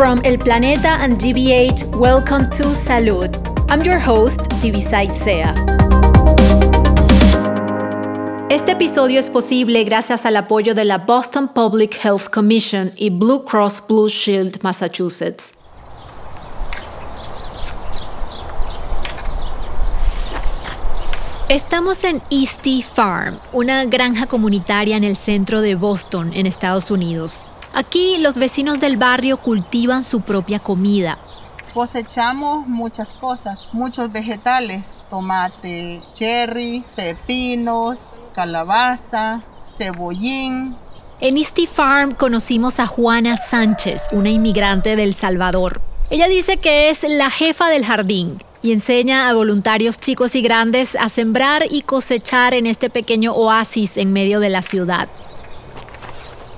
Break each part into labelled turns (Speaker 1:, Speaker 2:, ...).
Speaker 1: From El Planeta and GBH, welcome to Salud. I'm your host, Tibisay Sea. Este episodio es posible gracias al apoyo de la Boston Public Health Commission y Blue Cross Blue Shield Massachusetts. Estamos en Eastie Farm, una granja comunitaria en el centro de Boston, en Estados Unidos. Aquí los vecinos del barrio cultivan su propia comida.
Speaker 2: Cosechamos muchas cosas, muchos vegetales, tomate, cherry, pepinos, calabaza, cebollín.
Speaker 1: En Easty Farm conocimos a Juana Sánchez, una inmigrante del Salvador. Ella dice que es la jefa del jardín y enseña a voluntarios chicos y grandes a sembrar y cosechar en este pequeño oasis en medio de la ciudad.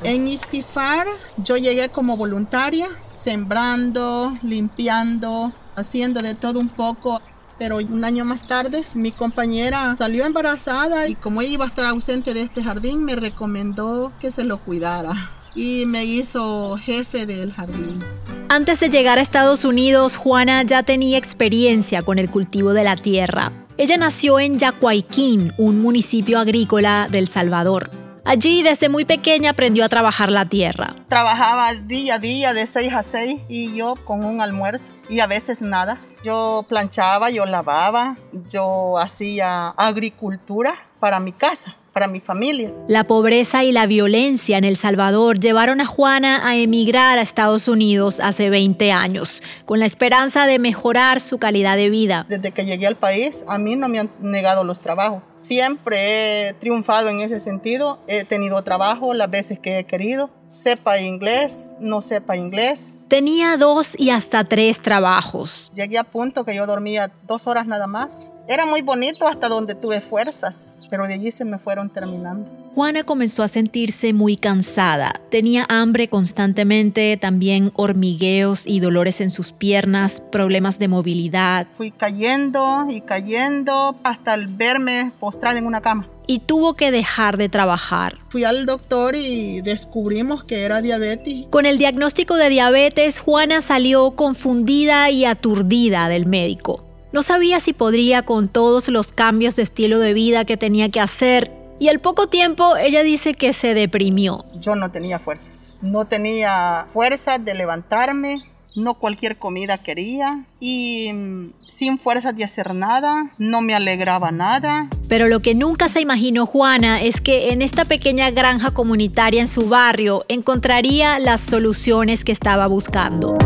Speaker 2: En Istifar yo llegué como voluntaria, sembrando, limpiando, haciendo de todo un poco. Pero un año más tarde mi compañera salió embarazada y como ella iba a estar ausente de este jardín me recomendó que se lo cuidara y me hizo jefe del jardín.
Speaker 1: Antes de llegar a Estados Unidos, Juana ya tenía experiencia con el cultivo de la tierra. Ella nació en Yacuayquín, un municipio agrícola del Salvador. Allí desde muy pequeña aprendió a trabajar la tierra.
Speaker 2: Trabajaba día a día de 6 a 6 y yo con un almuerzo y a veces nada. Yo planchaba, yo lavaba, yo hacía agricultura para mi casa para mi familia.
Speaker 1: La pobreza y la violencia en El Salvador llevaron a Juana a emigrar a Estados Unidos hace 20 años, con la esperanza de mejorar su calidad de vida.
Speaker 2: Desde que llegué al país, a mí no me han negado los trabajos. Siempre he triunfado en ese sentido. He tenido trabajo las veces que he querido sepa inglés, no sepa inglés.
Speaker 1: Tenía dos y hasta tres trabajos.
Speaker 2: Llegué a punto que yo dormía dos horas nada más. Era muy bonito hasta donde tuve fuerzas, pero de allí se me fueron terminando.
Speaker 1: Juana comenzó a sentirse muy cansada. Tenía hambre constantemente, también hormigueos y dolores en sus piernas, problemas de movilidad.
Speaker 2: Fui cayendo y cayendo hasta el verme postrada en una cama.
Speaker 1: Y tuvo que dejar de trabajar.
Speaker 2: Fui al doctor y descubrimos que era diabetes.
Speaker 1: Con el diagnóstico de diabetes, Juana salió confundida y aturdida del médico. No sabía si podría con todos los cambios de estilo de vida que tenía que hacer y al poco tiempo ella dice que se deprimió.
Speaker 2: Yo no tenía fuerzas, no tenía fuerzas de levantarme, no cualquier comida quería y mm, sin fuerzas de hacer nada, no me alegraba nada.
Speaker 1: Pero lo que nunca se imaginó Juana es que en esta pequeña granja comunitaria en su barrio encontraría las soluciones que estaba buscando.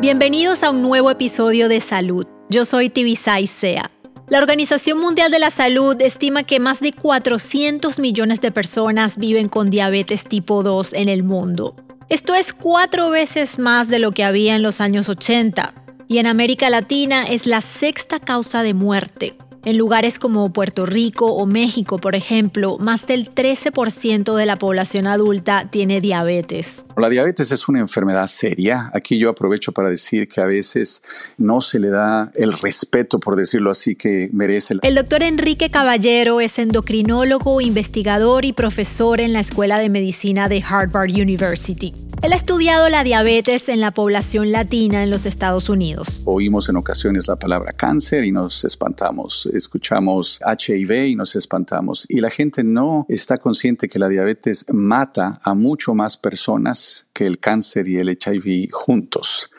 Speaker 1: Bienvenidos a un nuevo episodio de Salud. Yo soy Tibisay Sea. La Organización Mundial de la Salud estima que más de 400 millones de personas viven con diabetes tipo 2 en el mundo. Esto es cuatro veces más de lo que había en los años 80 y en América Latina es la sexta causa de muerte. En lugares como Puerto Rico o México, por ejemplo, más del 13% de la población adulta tiene diabetes.
Speaker 3: La diabetes es una enfermedad seria. Aquí yo aprovecho para decir que a veces no se le da el respeto, por decirlo así, que merece.
Speaker 1: El doctor Enrique Caballero es endocrinólogo, investigador y profesor en la Escuela de Medicina de Harvard University. Él ha estudiado la diabetes en la población latina en los Estados Unidos.
Speaker 3: Oímos en ocasiones la palabra cáncer y nos espantamos. Escuchamos HIV y nos espantamos. Y la gente no está consciente que la diabetes mata a mucho más personas que el cáncer y el HIV juntos.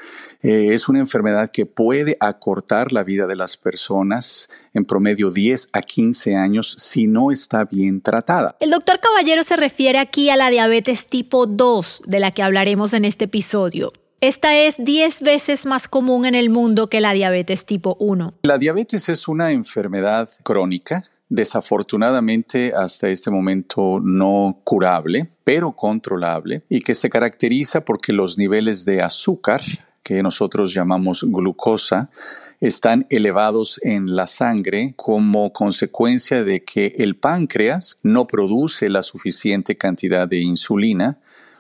Speaker 3: Eh, es una enfermedad que puede acortar la vida de las personas en promedio 10 a 15 años si no está bien tratada.
Speaker 1: El doctor Caballero se refiere aquí a la diabetes tipo 2, de la que hablaremos en este episodio. Esta es 10 veces más común en el mundo que la diabetes tipo 1.
Speaker 3: La diabetes es una enfermedad crónica desafortunadamente hasta este momento no curable, pero controlable, y que se caracteriza porque los niveles de azúcar que nosotros llamamos glucosa, están elevados en la sangre como consecuencia de que el páncreas no produce la suficiente cantidad de insulina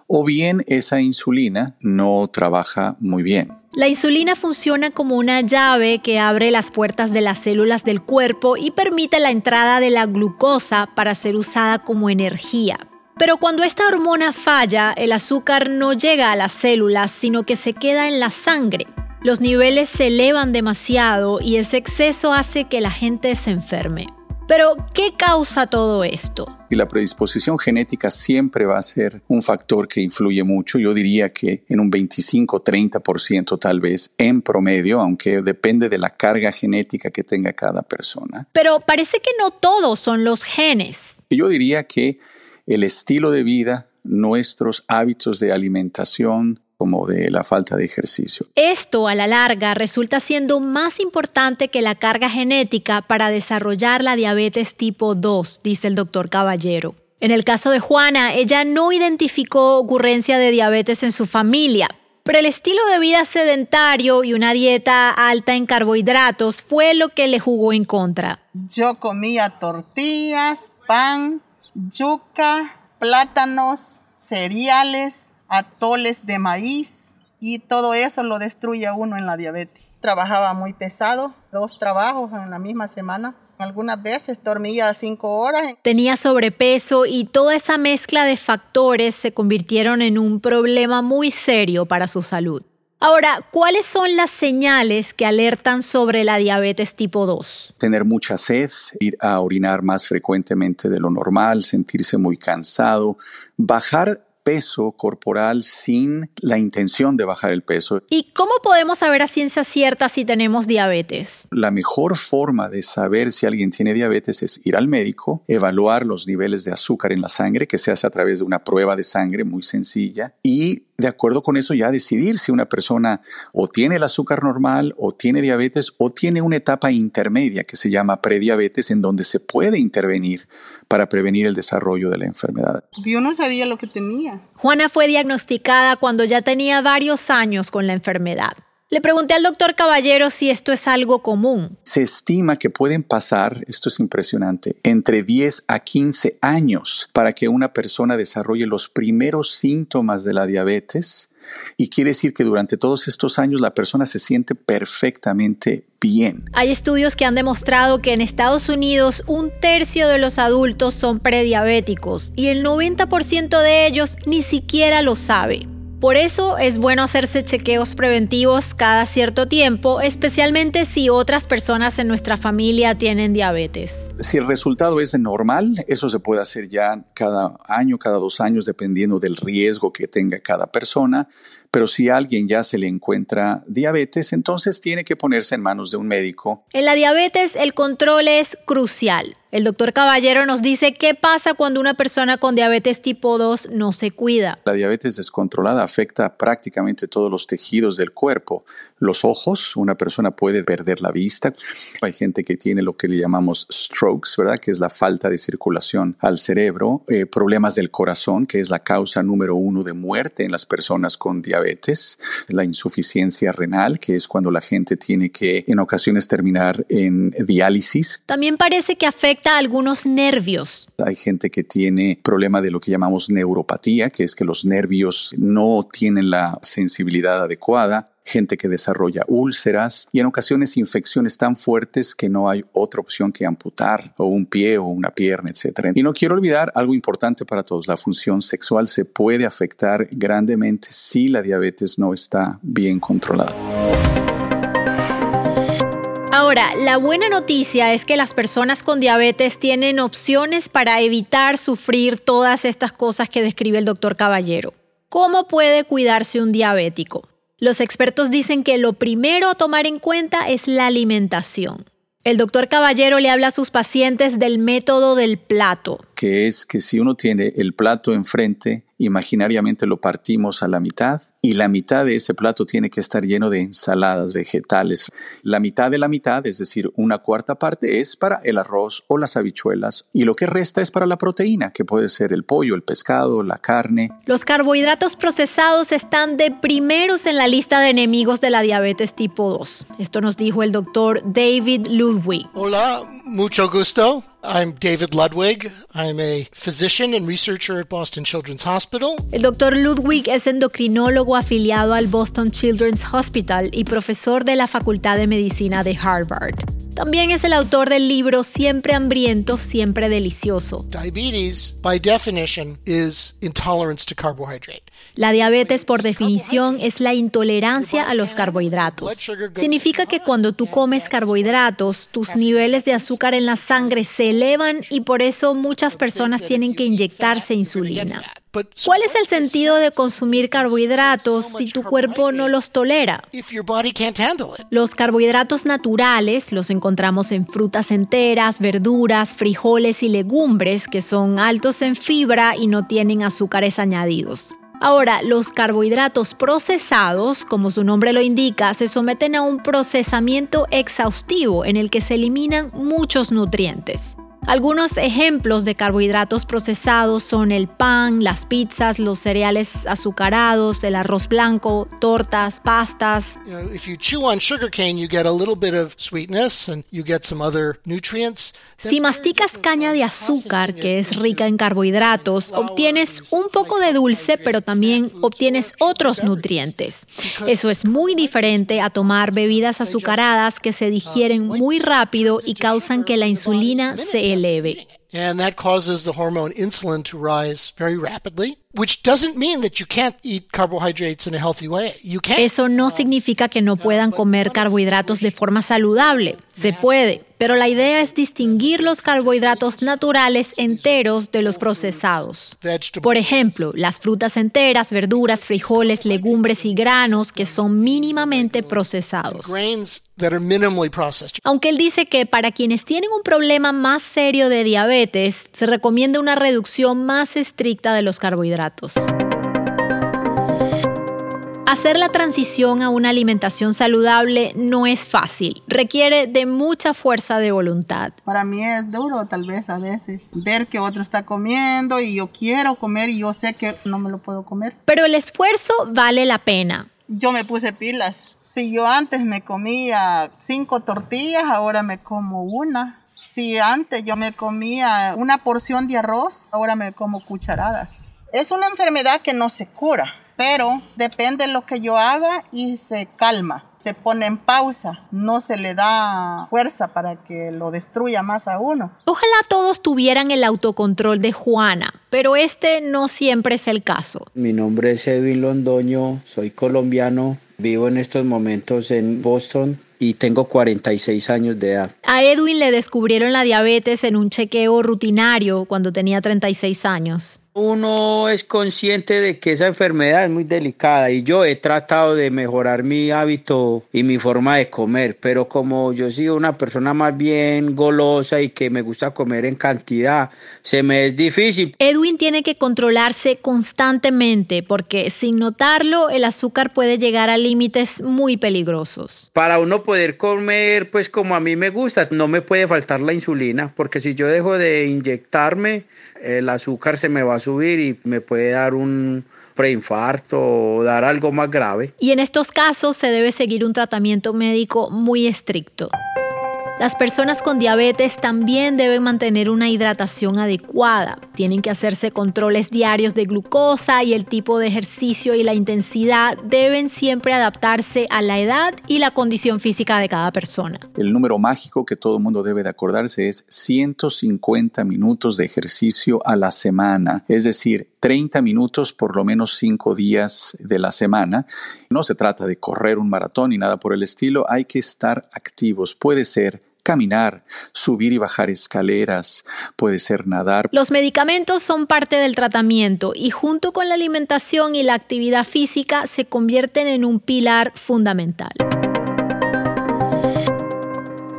Speaker 3: o bien esa insulina no trabaja muy bien.
Speaker 1: La insulina funciona como una llave que abre las puertas de las células del cuerpo y permite la entrada de la glucosa para ser usada como energía. Pero cuando esta hormona falla, el azúcar no llega a las células, sino que se queda en la sangre. Los niveles se elevan demasiado y ese exceso hace que la gente se enferme. Pero, ¿qué causa todo esto?
Speaker 3: Y la predisposición genética siempre va a ser un factor que influye mucho. Yo diría que en un 25-30% tal vez en promedio, aunque depende de la carga genética que tenga cada persona.
Speaker 1: Pero parece que no todos son los genes.
Speaker 3: Yo diría que el estilo de vida, nuestros hábitos de alimentación, como de la falta de ejercicio.
Speaker 1: Esto a la larga resulta siendo más importante que la carga genética para desarrollar la diabetes tipo 2, dice el doctor Caballero. En el caso de Juana, ella no identificó ocurrencia de diabetes en su familia, pero el estilo de vida sedentario y una dieta alta en carbohidratos fue lo que le jugó en contra.
Speaker 2: Yo comía tortillas, pan, yuca, plátanos, cereales, atoles de maíz y todo eso lo destruye a uno en la diabetes. Trabajaba muy pesado, dos trabajos en la misma semana. Algunas veces dormía cinco horas.
Speaker 1: Tenía sobrepeso y toda esa mezcla de factores se convirtieron en un problema muy serio para su salud. Ahora, ¿cuáles son las señales que alertan sobre la diabetes tipo 2?
Speaker 3: Tener mucha sed, ir a orinar más frecuentemente de lo normal, sentirse muy cansado, bajar peso corporal sin la intención de bajar el peso.
Speaker 1: ¿Y cómo podemos saber a ciencia cierta si tenemos diabetes?
Speaker 3: La mejor forma de saber si alguien tiene diabetes es ir al médico, evaluar los niveles de azúcar en la sangre, que se hace a través de una prueba de sangre muy sencilla, y de acuerdo con eso ya decidir si una persona o tiene el azúcar normal o tiene diabetes o tiene una etapa intermedia que se llama prediabetes en donde se puede intervenir para prevenir el desarrollo de la enfermedad.
Speaker 2: Yo no sabía lo que tenía.
Speaker 1: Juana fue diagnosticada cuando ya tenía varios años con la enfermedad. Le pregunté al doctor Caballero si esto es algo común.
Speaker 3: Se estima que pueden pasar, esto es impresionante, entre 10 a 15 años para que una persona desarrolle los primeros síntomas de la diabetes y quiere decir que durante todos estos años la persona se siente perfectamente bien.
Speaker 1: Hay estudios que han demostrado que en Estados Unidos un tercio de los adultos son prediabéticos y el 90% de ellos ni siquiera lo sabe. Por eso es bueno hacerse chequeos preventivos cada cierto tiempo, especialmente si otras personas en nuestra familia tienen diabetes.
Speaker 3: Si el resultado es normal, eso se puede hacer ya cada año, cada dos años, dependiendo del riesgo que tenga cada persona. Pero si a alguien ya se le encuentra diabetes, entonces tiene que ponerse en manos de un médico.
Speaker 1: En la diabetes el control es crucial. El doctor Caballero nos dice qué pasa cuando una persona con diabetes tipo 2 no se cuida.
Speaker 3: La diabetes descontrolada afecta prácticamente todos los tejidos del cuerpo. Los ojos, una persona puede perder la vista. Hay gente que tiene lo que le llamamos strokes, ¿verdad? Que es la falta de circulación al cerebro. Eh, problemas del corazón, que es la causa número uno de muerte en las personas con diabetes. La insuficiencia renal, que es cuando la gente tiene que en ocasiones terminar en diálisis.
Speaker 1: También parece que afecta algunos nervios.
Speaker 3: Hay gente que tiene problema de lo que llamamos neuropatía, que es que los nervios no tienen la sensibilidad adecuada gente que desarrolla úlceras y en ocasiones infecciones tan fuertes que no hay otra opción que amputar o un pie o una pierna, etc. Y no quiero olvidar algo importante para todos, la función sexual se puede afectar grandemente si la diabetes no está bien controlada.
Speaker 1: Ahora, la buena noticia es que las personas con diabetes tienen opciones para evitar sufrir todas estas cosas que describe el doctor Caballero. ¿Cómo puede cuidarse un diabético? Los expertos dicen que lo primero a tomar en cuenta es la alimentación. El doctor Caballero le habla a sus pacientes del método del plato.
Speaker 3: Que es que si uno tiene el plato enfrente, imaginariamente lo partimos a la mitad y la mitad de ese plato tiene que estar lleno de ensaladas, vegetales. La mitad de la mitad, es decir, una cuarta parte, es para el arroz o las habichuelas y lo que resta es para la proteína, que puede ser el pollo, el pescado, la carne.
Speaker 1: Los carbohidratos procesados están de primeros en la lista de enemigos de la diabetes tipo 2. Esto nos dijo el doctor David Ludwig.
Speaker 4: Hola, mucho gusto. I'm David Ludwig. I'm a physician and researcher at Boston Children's Hospital.
Speaker 1: El doctor Ludwig es endocrinólogo afiliado al Boston Children's Hospital y profesor de la Facultad de Medicina de Harvard. También es el autor del libro Siempre hambriento, siempre delicioso.
Speaker 4: Diabetes, by definition, is intolerance to carbohydrate.
Speaker 1: La diabetes, por definición, es la intolerancia a los carbohidratos. Significa que cuando tú comes carbohidratos, tus niveles de azúcar en la sangre se elevan y por eso muchas personas tienen que inyectarse insulina. ¿Cuál es el sentido de consumir carbohidratos si tu cuerpo no los tolera? Los carbohidratos naturales los encontramos en frutas enteras, verduras, frijoles y legumbres que son altos en fibra y no tienen azúcares añadidos. Ahora, los carbohidratos procesados, como su nombre lo indica, se someten a un procesamiento exhaustivo en el que se eliminan muchos nutrientes. Algunos ejemplos de carbohidratos procesados son el pan, las pizzas, los cereales azucarados, el arroz blanco, tortas, pastas. Si masticas caña de azúcar, que es rica en carbohidratos, obtienes un poco de dulce, pero también obtienes otros nutrientes. Eso es muy diferente a tomar bebidas azucaradas que se digieren muy rápido y causan que la insulina se eleve.
Speaker 4: And that causes the hormone insulin to rise very rapidly. Which doesn't mean that you can't eat carbohydrates in a healthy way. You can.
Speaker 1: Eso no significa que no puedan comer carbohidratos de forma saludable. Se puede, pero la idea es distinguir los carbohidratos naturales enteros de los procesados. Por ejemplo, las frutas enteras, verduras, frijoles, legumbres y granos que son mínimamente procesados. Aunque él dice que para quienes tienen un problema más serio de diabetes, se recomienda una reducción más estricta de los carbohidratos. Hacer la transición a una alimentación saludable no es fácil, requiere de mucha fuerza de voluntad.
Speaker 2: Para mí es duro tal vez a veces ver que otro está comiendo y yo quiero comer y yo sé que no me lo puedo comer.
Speaker 1: Pero el esfuerzo vale la pena.
Speaker 2: Yo me puse pilas. Si yo antes me comía cinco tortillas, ahora me como una. Si antes yo me comía una porción de arroz, ahora me como cucharadas. Es una enfermedad que no se cura, pero depende de lo que yo haga y se calma, se pone en pausa, no se le da fuerza para que lo destruya más a uno.
Speaker 1: Ojalá todos tuvieran el autocontrol de Juana, pero este no siempre es el caso.
Speaker 5: Mi nombre es Edwin Londoño, soy colombiano, vivo en estos momentos en Boston y tengo 46 años de edad.
Speaker 1: A Edwin le descubrieron la diabetes en un chequeo rutinario cuando tenía 36 años
Speaker 5: uno es consciente de que esa enfermedad es muy delicada y yo he tratado de mejorar mi hábito y mi forma de comer, pero como yo soy una persona más bien golosa y que me gusta comer en cantidad, se me es difícil.
Speaker 1: Edwin tiene que controlarse constantemente porque sin notarlo el azúcar puede llegar a límites muy peligrosos.
Speaker 5: Para uno poder comer pues como a mí me gusta, no me puede faltar la insulina porque si yo dejo de inyectarme, el azúcar se me va a subir y me puede dar un preinfarto o dar algo más grave.
Speaker 1: Y en estos casos se debe seguir un tratamiento médico muy estricto. Las personas con diabetes también deben mantener una hidratación adecuada. Tienen que hacerse controles diarios de glucosa y el tipo de ejercicio y la intensidad deben siempre adaptarse a la edad y la condición física de cada persona.
Speaker 3: El número mágico que todo el mundo debe de acordarse es 150 minutos de ejercicio a la semana, es decir, 30 minutos por lo menos 5 días de la semana. No se trata de correr un maratón ni nada por el estilo, hay que estar activos. Puede ser caminar, subir y bajar escaleras, puede ser nadar.
Speaker 1: Los medicamentos son parte del tratamiento y junto con la alimentación y la actividad física se convierten en un pilar fundamental.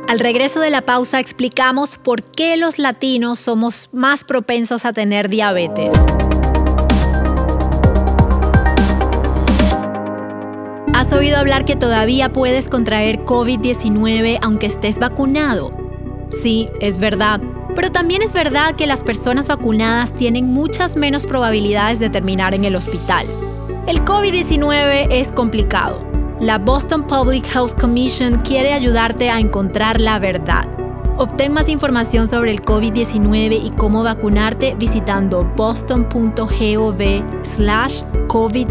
Speaker 1: Al regreso de la pausa explicamos por qué los latinos somos más propensos a tener diabetes. ¿Has oído hablar que todavía puedes contraer COVID-19 aunque estés vacunado? Sí, es verdad. Pero también es verdad que las personas vacunadas tienen muchas menos probabilidades de terminar en el hospital. El COVID-19 es complicado. La Boston Public Health Commission quiere ayudarte a encontrar la verdad. Obtén más información sobre el COVID-19 y cómo vacunarte visitando boston.gov slash COVID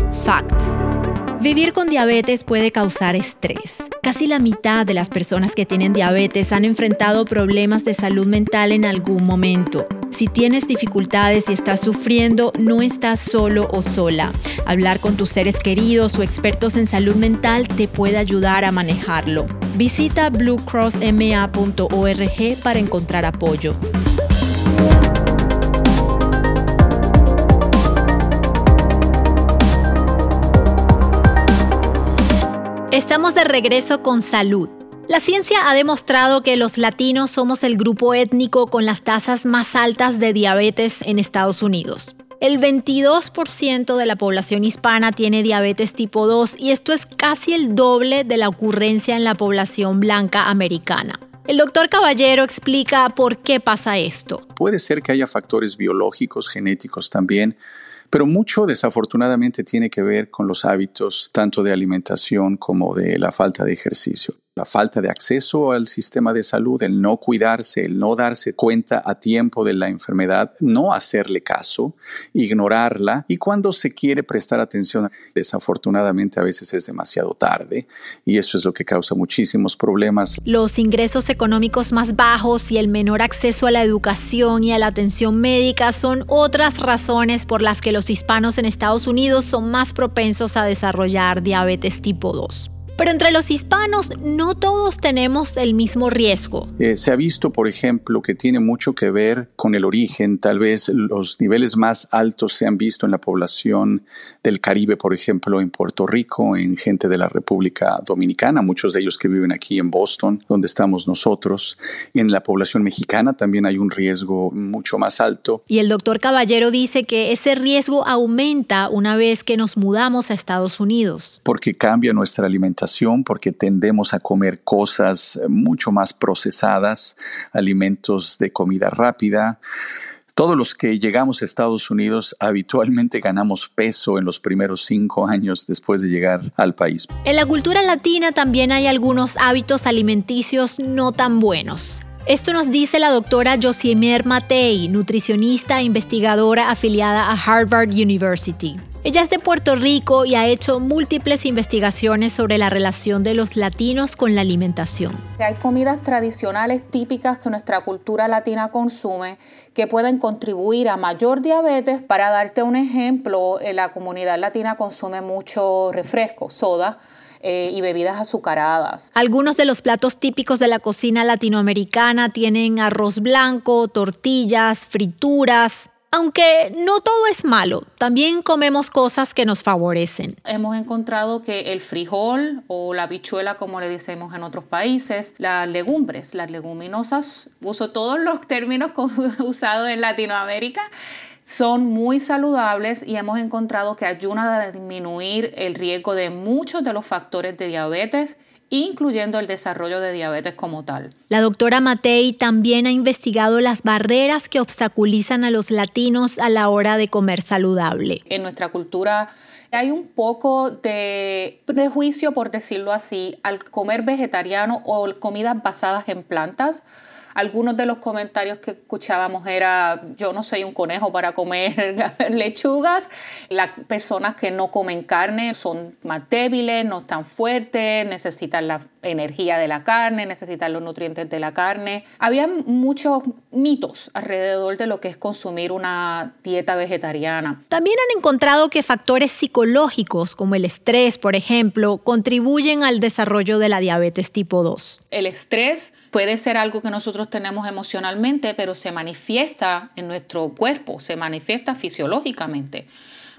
Speaker 1: Vivir con diabetes puede causar estrés. Casi la mitad de las personas que tienen diabetes han enfrentado problemas de salud mental en algún momento. Si tienes dificultades y estás sufriendo, no estás solo o sola. Hablar con tus seres queridos o expertos en salud mental te puede ayudar a manejarlo. Visita bluecrossma.org para encontrar apoyo. Estamos de regreso con salud. La ciencia ha demostrado que los latinos somos el grupo étnico con las tasas más altas de diabetes en Estados Unidos. El 22% de la población hispana tiene diabetes tipo 2 y esto es casi el doble de la ocurrencia en la población blanca americana. El doctor Caballero explica por qué pasa esto.
Speaker 3: Puede ser que haya factores biológicos, genéticos también, pero mucho desafortunadamente tiene que ver con los hábitos tanto de alimentación como de la falta de ejercicio la falta de acceso al sistema de salud, el no cuidarse, el no darse cuenta a tiempo de la enfermedad, no hacerle caso, ignorarla y cuando se quiere prestar atención, desafortunadamente a veces es demasiado tarde y eso es lo que causa muchísimos problemas.
Speaker 1: Los ingresos económicos más bajos y el menor acceso a la educación y a la atención médica son otras razones por las que los hispanos en Estados Unidos son más propensos a desarrollar diabetes tipo 2. Pero entre los hispanos no todos tenemos el mismo riesgo.
Speaker 3: Eh, se ha visto, por ejemplo, que tiene mucho que ver con el origen. Tal vez los niveles más altos se han visto en la población del Caribe, por ejemplo, en Puerto Rico, en gente de la República Dominicana, muchos de ellos que viven aquí en Boston, donde estamos nosotros. En la población mexicana también hay un riesgo mucho más alto.
Speaker 1: Y el doctor Caballero dice que ese riesgo aumenta una vez que nos mudamos a Estados Unidos.
Speaker 3: Porque cambia nuestra alimentación porque tendemos a comer cosas mucho más procesadas, alimentos de comida rápida. Todos los que llegamos a Estados Unidos habitualmente ganamos peso en los primeros cinco años después de llegar al país.
Speaker 1: En la cultura latina también hay algunos hábitos alimenticios no tan buenos. Esto nos dice la doctora Josimer Matei, nutricionista e investigadora afiliada a Harvard University. Ella es de Puerto Rico y ha hecho múltiples investigaciones sobre la relación de los latinos con la alimentación.
Speaker 6: Hay comidas tradicionales típicas que nuestra cultura latina consume que pueden contribuir a mayor diabetes. Para darte un ejemplo, la comunidad latina consume mucho refresco, soda, eh, y bebidas azucaradas.
Speaker 1: Algunos de los platos típicos de la cocina latinoamericana tienen arroz blanco, tortillas, frituras, aunque no todo es malo, también comemos cosas que nos favorecen.
Speaker 6: Hemos encontrado que el frijol o la bichuela, como le decimos en otros países, las legumbres, las leguminosas, uso todos los términos usados en Latinoamérica, son muy saludables y hemos encontrado que ayudan a disminuir el riesgo de muchos de los factores de diabetes incluyendo el desarrollo de diabetes como tal.
Speaker 1: La doctora Matei también ha investigado las barreras que obstaculizan a los latinos a la hora de comer saludable.
Speaker 6: En nuestra cultura hay un poco de prejuicio, por decirlo así, al comer vegetariano o comidas basadas en plantas algunos de los comentarios que escuchábamos era, yo no soy un conejo para comer lechugas. Las personas que no comen carne son más débiles, no están fuertes, necesitan la energía de la carne, necesitan los nutrientes de la carne. Había muchos mitos alrededor de lo que es consumir una dieta vegetariana.
Speaker 1: También han encontrado que factores psicológicos como el estrés, por ejemplo, contribuyen al desarrollo de la diabetes tipo 2.
Speaker 6: El estrés puede ser algo que nosotros tenemos emocionalmente, pero se manifiesta en nuestro cuerpo, se manifiesta fisiológicamente.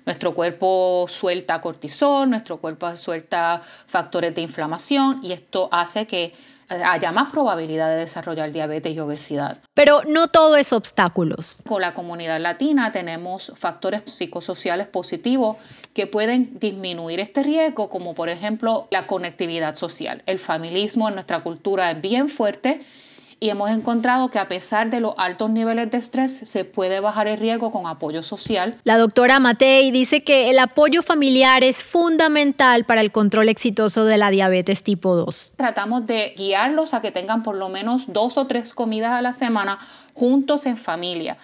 Speaker 6: Nuestro cuerpo suelta cortisol, nuestro cuerpo suelta factores de inflamación y esto hace que haya más probabilidad de desarrollar diabetes y obesidad.
Speaker 1: Pero no todo es obstáculos.
Speaker 6: Con la comunidad latina tenemos factores psicosociales positivos que pueden disminuir este riesgo, como por ejemplo la conectividad social. El familismo en nuestra cultura es bien fuerte y hemos encontrado que a pesar de los altos niveles de estrés se puede bajar el riesgo con apoyo social.
Speaker 1: La doctora Matei dice que el apoyo familiar es fundamental para el control exitoso de la diabetes tipo 2.
Speaker 6: Tratamos de guiarlos a que tengan por lo menos dos o tres comidas a la semana juntos en familia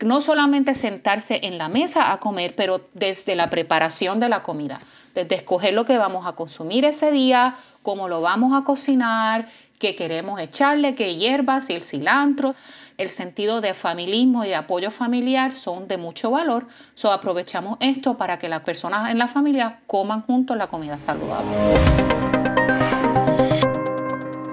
Speaker 6: No solamente sentarse en la mesa a comer, pero desde la preparación de la comida, desde escoger lo que vamos a consumir ese día, cómo lo vamos a cocinar, qué queremos echarle, qué hierbas y el cilantro. El sentido de familismo y de apoyo familiar son de mucho valor. So aprovechamos esto para que las personas en la familia coman juntos la comida saludable.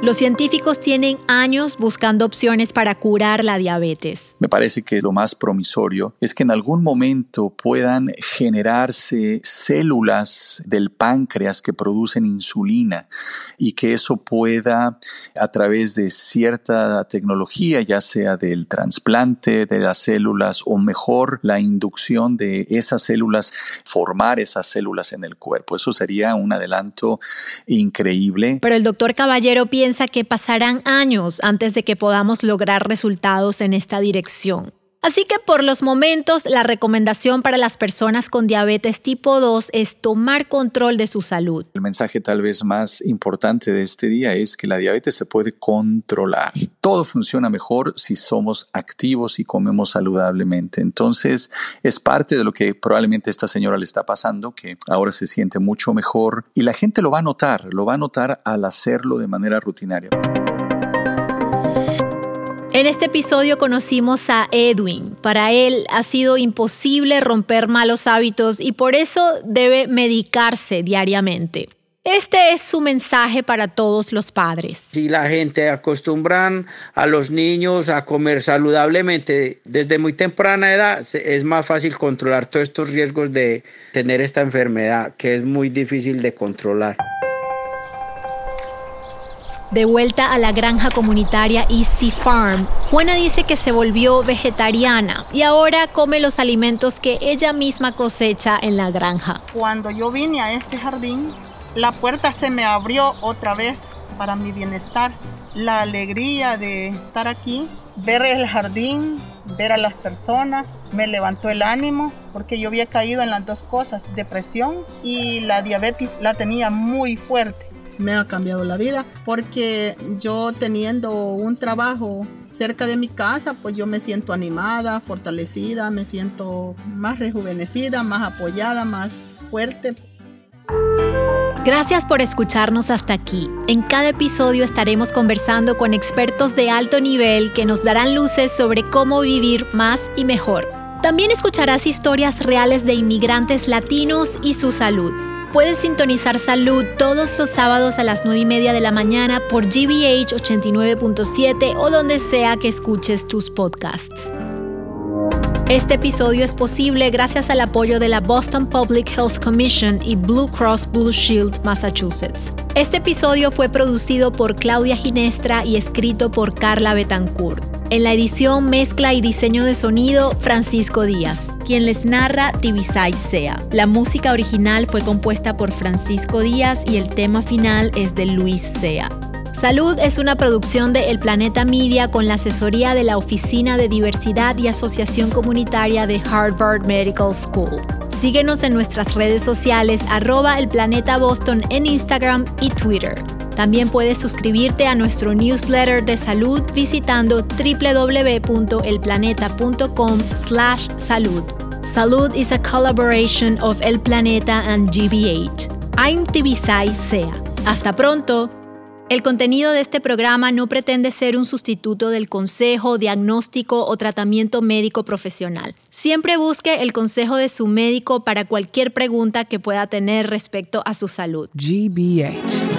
Speaker 1: Los científicos tienen años buscando opciones para curar la diabetes.
Speaker 3: Me parece que lo más promisorio es que en algún momento puedan generarse células del páncreas que producen insulina y que eso pueda a través de cierta tecnología, ya sea del trasplante de las células o mejor la inducción de esas células, formar esas células en el cuerpo. Eso sería un adelanto increíble.
Speaker 1: Pero el doctor Caballero piensa que pasarán años antes de que podamos lograr resultados en esta dirección. Así que por los momentos la recomendación para las personas con diabetes tipo 2 es tomar control de su salud.
Speaker 3: El mensaje tal vez más importante de este día es que la diabetes se puede controlar. Todo funciona mejor si somos activos y comemos saludablemente. Entonces es parte de lo que probablemente esta señora le está pasando, que ahora se siente mucho mejor y la gente lo va a notar, lo va a notar al hacerlo de manera rutinaria.
Speaker 1: En este episodio conocimos a Edwin. Para él ha sido imposible romper malos hábitos y por eso debe medicarse diariamente. Este es su mensaje para todos los padres.
Speaker 5: Si la gente acostumbran a los niños a comer saludablemente desde muy temprana edad, es más fácil controlar todos estos riesgos de tener esta enfermedad que es muy difícil de controlar.
Speaker 1: De vuelta a la granja comunitaria Easty Farm, Juana dice que se volvió vegetariana y ahora come los alimentos que ella misma cosecha en la granja.
Speaker 2: Cuando yo vine a este jardín, la puerta se me abrió otra vez para mi bienestar. La alegría de estar aquí, ver el jardín, ver a las personas, me levantó el ánimo porque yo había caído en las dos cosas, depresión y la diabetes la tenía muy fuerte me ha cambiado la vida porque yo teniendo un trabajo cerca de mi casa, pues yo me siento animada, fortalecida, me siento más rejuvenecida, más apoyada, más fuerte.
Speaker 1: Gracias por escucharnos hasta aquí. En cada episodio estaremos conversando con expertos de alto nivel que nos darán luces sobre cómo vivir más y mejor. También escucharás historias reales de inmigrantes latinos y su salud. Puedes sintonizar Salud todos los sábados a las 9 y media de la mañana por GBH 89.7 o donde sea que escuches tus podcasts. Este episodio es posible gracias al apoyo de la Boston Public Health Commission y Blue Cross Blue Shield Massachusetts. Este episodio fue producido por Claudia Ginestra y escrito por Carla Betancourt. En la edición, mezcla y diseño de sonido, Francisco Díaz. Quien les narra, Tibisay Sea. La música original fue compuesta por Francisco Díaz y el tema final es de Luis Sea. Salud es una producción de El Planeta Media con la asesoría de la Oficina de Diversidad y Asociación Comunitaria de Harvard Medical School. Síguenos en nuestras redes sociales arroba el planeta Boston en Instagram y Twitter. También puedes suscribirte a nuestro newsletter de salud visitando www.elplaneta.com/salud. Salud is a collaboration of El Planeta and GBH. I'm Tibisay Sea. Hasta pronto. El contenido de este programa no pretende ser un sustituto del consejo, diagnóstico o tratamiento médico profesional. Siempre busque el consejo de su médico para cualquier pregunta que pueda tener respecto a su salud.
Speaker 7: GBH